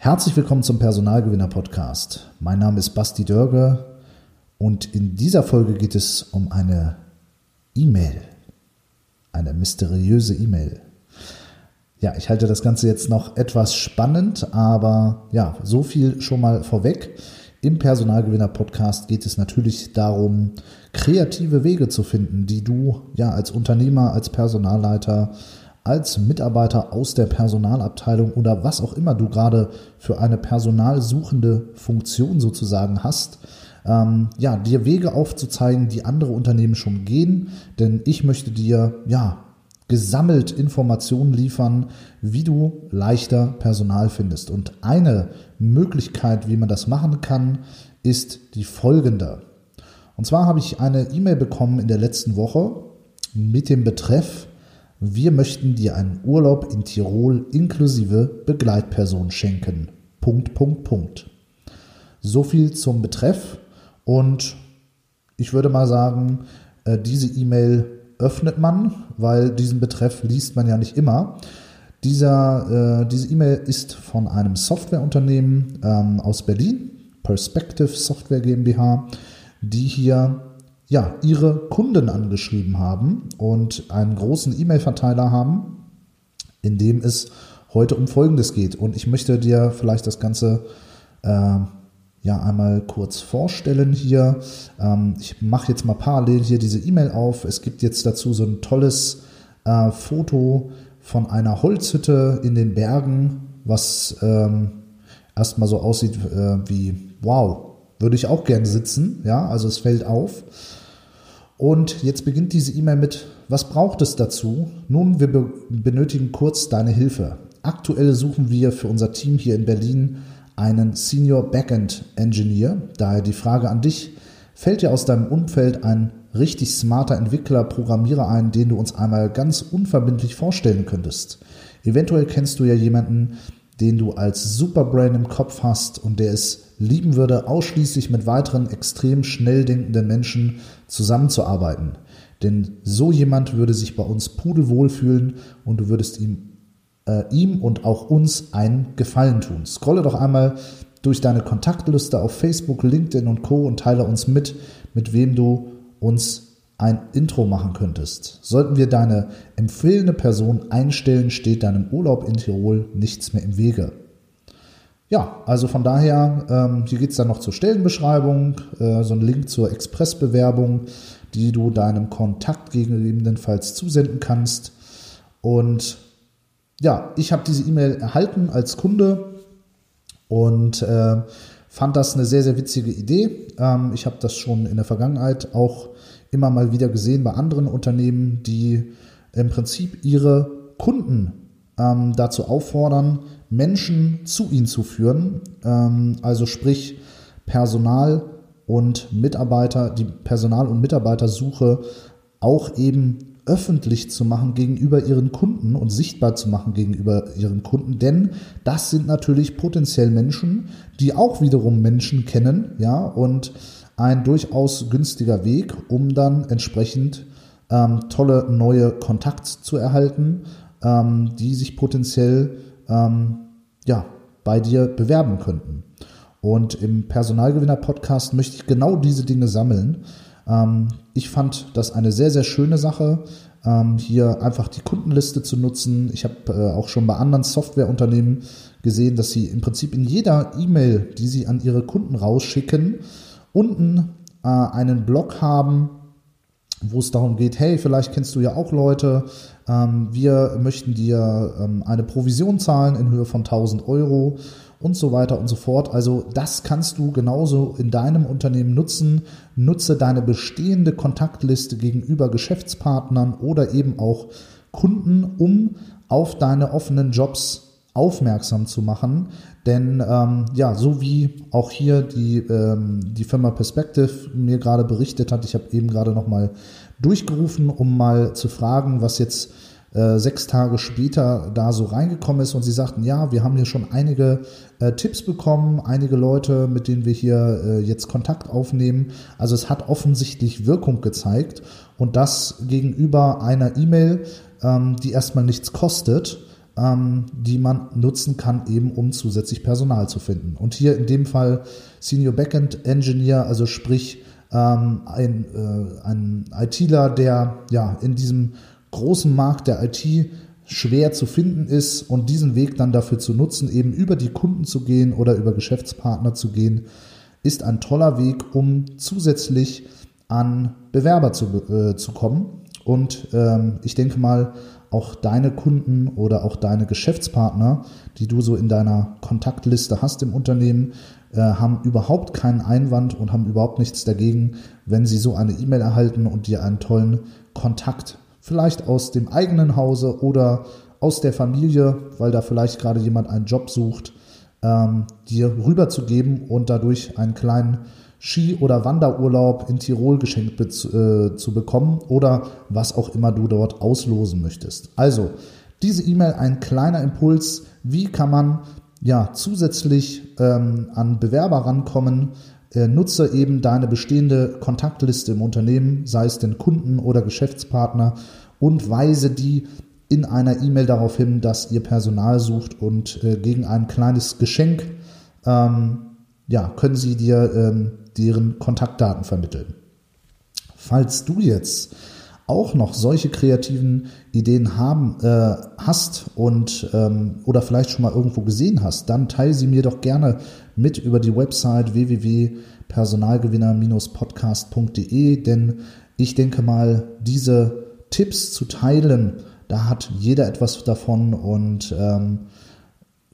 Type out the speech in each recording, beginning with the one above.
Herzlich willkommen zum Personalgewinner Podcast. Mein Name ist Basti Dörge und in dieser Folge geht es um eine E-Mail. Eine mysteriöse E-Mail. Ja, ich halte das Ganze jetzt noch etwas spannend, aber ja, so viel schon mal vorweg. Im Personalgewinner Podcast geht es natürlich darum, kreative Wege zu finden, die du ja als Unternehmer, als Personalleiter, als Mitarbeiter aus der Personalabteilung oder was auch immer du gerade für eine personalsuchende Funktion sozusagen hast, ähm, ja, dir Wege aufzuzeigen, die andere Unternehmen schon gehen, denn ich möchte dir, ja, gesammelt Informationen liefern, wie du leichter Personal findest. Und eine Möglichkeit, wie man das machen kann, ist die folgende. Und zwar habe ich eine E-Mail bekommen in der letzten Woche mit dem Betreff wir möchten dir einen Urlaub in Tirol inklusive Begleitperson schenken. Punkt, Punkt, Punkt. So viel zum Betreff und ich würde mal sagen, äh, diese E-Mail öffnet man, weil diesen Betreff liest man ja nicht immer. Dieser, äh, diese E-Mail ist von einem Softwareunternehmen ähm, aus Berlin, Perspective Software GmbH, die hier ja, ihre Kunden angeschrieben haben und einen großen E-Mail-Verteiler haben, in dem es heute um Folgendes geht. Und ich möchte dir vielleicht das Ganze äh, ja einmal kurz vorstellen hier. Ähm, ich mache jetzt mal parallel hier diese E-Mail auf. Es gibt jetzt dazu so ein tolles äh, Foto von einer Holzhütte in den Bergen, was ähm, erstmal so aussieht äh, wie, wow, würde ich auch gerne sitzen. Ja, also es fällt auf. Und jetzt beginnt diese E-Mail mit, was braucht es dazu? Nun, wir be benötigen kurz deine Hilfe. Aktuell suchen wir für unser Team hier in Berlin einen Senior Backend Engineer. Daher die Frage an dich, fällt dir aus deinem Umfeld ein richtig smarter Entwickler, Programmierer ein, den du uns einmal ganz unverbindlich vorstellen könntest? Eventuell kennst du ja jemanden, den du als Superbrain im Kopf hast und der es lieben würde, ausschließlich mit weiteren extrem schnell denkenden Menschen zusammenzuarbeiten. Denn so jemand würde sich bei uns pudelwohl fühlen und du würdest ihm, äh, ihm und auch uns einen Gefallen tun. Scrolle doch einmal durch deine Kontaktliste auf Facebook, LinkedIn und Co. und teile uns mit, mit wem du uns ein Intro machen könntest. Sollten wir deine empfehlende Person einstellen, steht deinem Urlaub in Tirol nichts mehr im Wege. Ja, also von daher, ähm, hier geht es dann noch zur Stellenbeschreibung, äh, so ein Link zur Expressbewerbung, die du deinem Kontakt gegebenenfalls zusenden kannst. Und ja, ich habe diese E-Mail erhalten als Kunde und äh, fand das eine sehr, sehr witzige Idee. Ähm, ich habe das schon in der Vergangenheit auch immer mal wieder gesehen bei anderen Unternehmen, die im Prinzip ihre Kunden ähm, dazu auffordern, Menschen zu ihnen zu führen, ähm, also sprich Personal und Mitarbeiter, die Personal- und Mitarbeitersuche auch eben öffentlich zu machen gegenüber ihren Kunden und sichtbar zu machen gegenüber ihren Kunden, denn das sind natürlich potenziell Menschen, die auch wiederum Menschen kennen, ja, und ein durchaus günstiger Weg, um dann entsprechend ähm, tolle neue Kontakte zu erhalten, ähm, die sich potenziell ähm, ja, bei dir bewerben könnten. Und im Personalgewinner-Podcast möchte ich genau diese Dinge sammeln. Ähm, ich fand das eine sehr, sehr schöne Sache, ähm, hier einfach die Kundenliste zu nutzen. Ich habe äh, auch schon bei anderen Softwareunternehmen gesehen, dass sie im Prinzip in jeder E-Mail, die sie an ihre Kunden rausschicken, unten äh, einen Blog haben, wo es darum geht, hey, vielleicht kennst du ja auch Leute, ähm, wir möchten dir ähm, eine Provision zahlen in Höhe von 1000 Euro und so weiter und so fort. Also das kannst du genauso in deinem Unternehmen nutzen. Nutze deine bestehende Kontaktliste gegenüber Geschäftspartnern oder eben auch Kunden, um auf deine offenen Jobs aufmerksam zu machen. Denn ähm, ja, so wie auch hier die, ähm, die Firma Perspective mir gerade berichtet hat, ich habe eben gerade nochmal durchgerufen, um mal zu fragen, was jetzt äh, sechs Tage später da so reingekommen ist. Und sie sagten, ja, wir haben hier schon einige äh, Tipps bekommen, einige Leute, mit denen wir hier äh, jetzt Kontakt aufnehmen. Also es hat offensichtlich Wirkung gezeigt. Und das gegenüber einer E-Mail, ähm, die erstmal nichts kostet, ähm, die man nutzen kann, eben um zusätzlich Personal zu finden. Und hier in dem Fall Senior Backend Engineer, also sprich ähm, ein, äh, ein ITler, der ja in diesem großen Markt der IT schwer zu finden ist und diesen Weg dann dafür zu nutzen, eben über die Kunden zu gehen oder über Geschäftspartner zu gehen, ist ein toller Weg, um zusätzlich an Bewerber zu, äh, zu kommen. Und ähm, ich denke mal, auch deine Kunden oder auch deine Geschäftspartner, die du so in deiner Kontaktliste hast im Unternehmen, äh, haben überhaupt keinen Einwand und haben überhaupt nichts dagegen, wenn sie so eine E-Mail erhalten und dir einen tollen Kontakt, vielleicht aus dem eigenen Hause oder aus der Familie, weil da vielleicht gerade jemand einen Job sucht, ähm, dir rüberzugeben und dadurch einen kleinen Ski- oder Wanderurlaub in Tirol geschenkt äh, zu bekommen oder was auch immer du dort auslosen möchtest. Also, diese E-Mail ein kleiner Impuls, wie kann man ja zusätzlich ähm, an Bewerber rankommen. Äh, nutze eben deine bestehende Kontaktliste im Unternehmen, sei es den Kunden oder Geschäftspartner und weise die in einer E-Mail darauf hin, dass ihr Personal sucht und äh, gegen ein kleines Geschenk ähm, ja, können sie dir ähm, deren Kontaktdaten vermitteln. Falls du jetzt auch noch solche kreativen Ideen haben, äh, hast und ähm, oder vielleicht schon mal irgendwo gesehen hast, dann teile sie mir doch gerne mit über die Website www.personalgewinner-podcast.de, denn ich denke mal, diese Tipps zu teilen, da hat jeder etwas davon und ähm,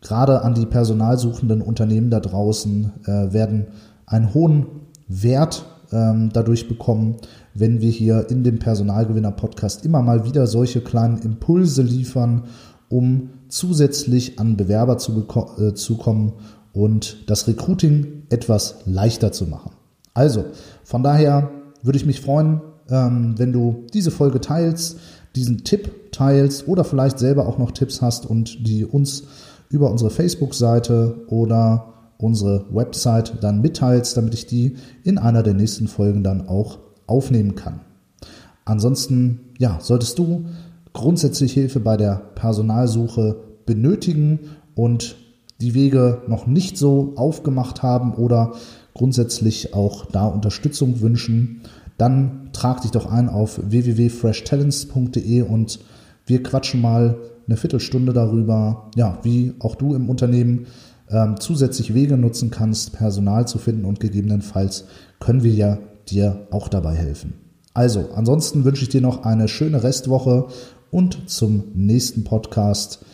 gerade an die personalsuchenden Unternehmen da draußen äh, werden einen hohen Wert ähm, dadurch bekommen, wenn wir hier in dem Personalgewinner-Podcast immer mal wieder solche kleinen Impulse liefern, um zusätzlich an Bewerber zu, äh, zu kommen und das Recruiting etwas leichter zu machen. Also, von daher würde ich mich freuen, ähm, wenn du diese Folge teilst, diesen Tipp teilst oder vielleicht selber auch noch Tipps hast und die uns über unsere Facebook-Seite oder unsere Website dann mitteilst, damit ich die in einer der nächsten Folgen dann auch aufnehmen kann. Ansonsten, ja, solltest du grundsätzlich Hilfe bei der Personalsuche benötigen und die Wege noch nicht so aufgemacht haben oder grundsätzlich auch da Unterstützung wünschen, dann trag dich doch ein auf www.freshtalents.de und wir quatschen mal eine Viertelstunde darüber, ja, wie auch du im Unternehmen ähm, zusätzlich Wege nutzen kannst, Personal zu finden und gegebenenfalls können wir ja dir auch dabei helfen. Also, ansonsten wünsche ich dir noch eine schöne Restwoche und zum nächsten Podcast.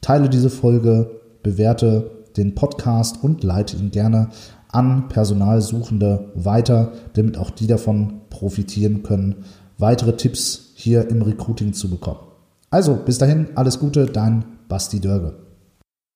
Teile diese Folge, bewerte den Podcast und leite ihn gerne an Personalsuchende weiter, damit auch die davon profitieren können, weitere Tipps hier im Recruiting zu bekommen. Also, bis dahin, alles Gute, dein Basti Dörge.